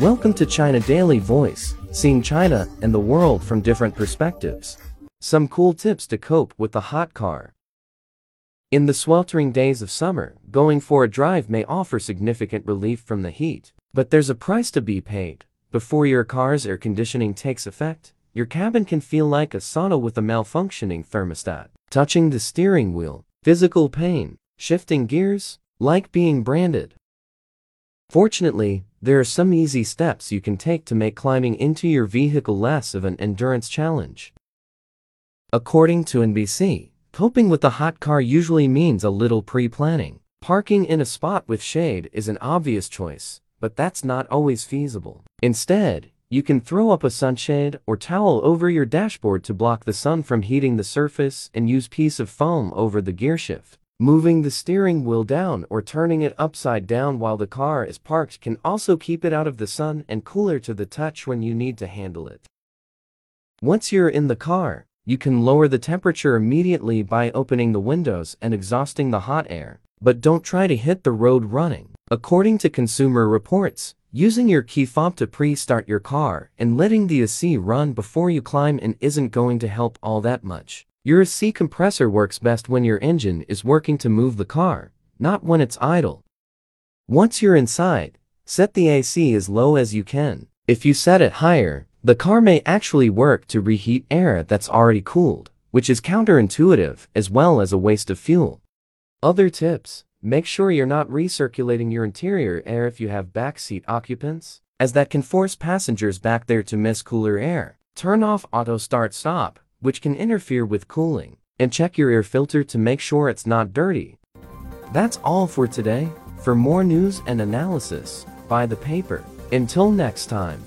Welcome to China Daily Voice, seeing China and the world from different perspectives. Some cool tips to cope with the hot car. In the sweltering days of summer, going for a drive may offer significant relief from the heat. But there's a price to be paid. Before your car's air conditioning takes effect, your cabin can feel like a sauna with a malfunctioning thermostat. Touching the steering wheel, physical pain, shifting gears, like being branded. Fortunately, there are some easy steps you can take to make climbing into your vehicle less of an endurance challenge. According to NBC, coping with a hot car usually means a little pre-planning. Parking in a spot with shade is an obvious choice, but that's not always feasible. Instead, you can throw up a sunshade or towel over your dashboard to block the sun from heating the surface and use piece of foam over the gearshift. Moving the steering wheel down or turning it upside down while the car is parked can also keep it out of the sun and cooler to the touch when you need to handle it. Once you're in the car, you can lower the temperature immediately by opening the windows and exhausting the hot air, but don't try to hit the road running. According to Consumer Reports, using your key fob to pre-start your car and letting the AC run before you climb in isn't going to help all that much. Your AC compressor works best when your engine is working to move the car, not when it's idle. Once you're inside, set the AC as low as you can. If you set it higher, the car may actually work to reheat air that's already cooled, which is counterintuitive as well as a waste of fuel. Other tips. Make sure you're not recirculating your interior air if you have backseat occupants, as that can force passengers back there to miss cooler air. Turn off auto start stop which can interfere with cooling, and check your air filter to make sure it's not dirty. That's all for today. For more news and analysis, buy the paper. Until next time.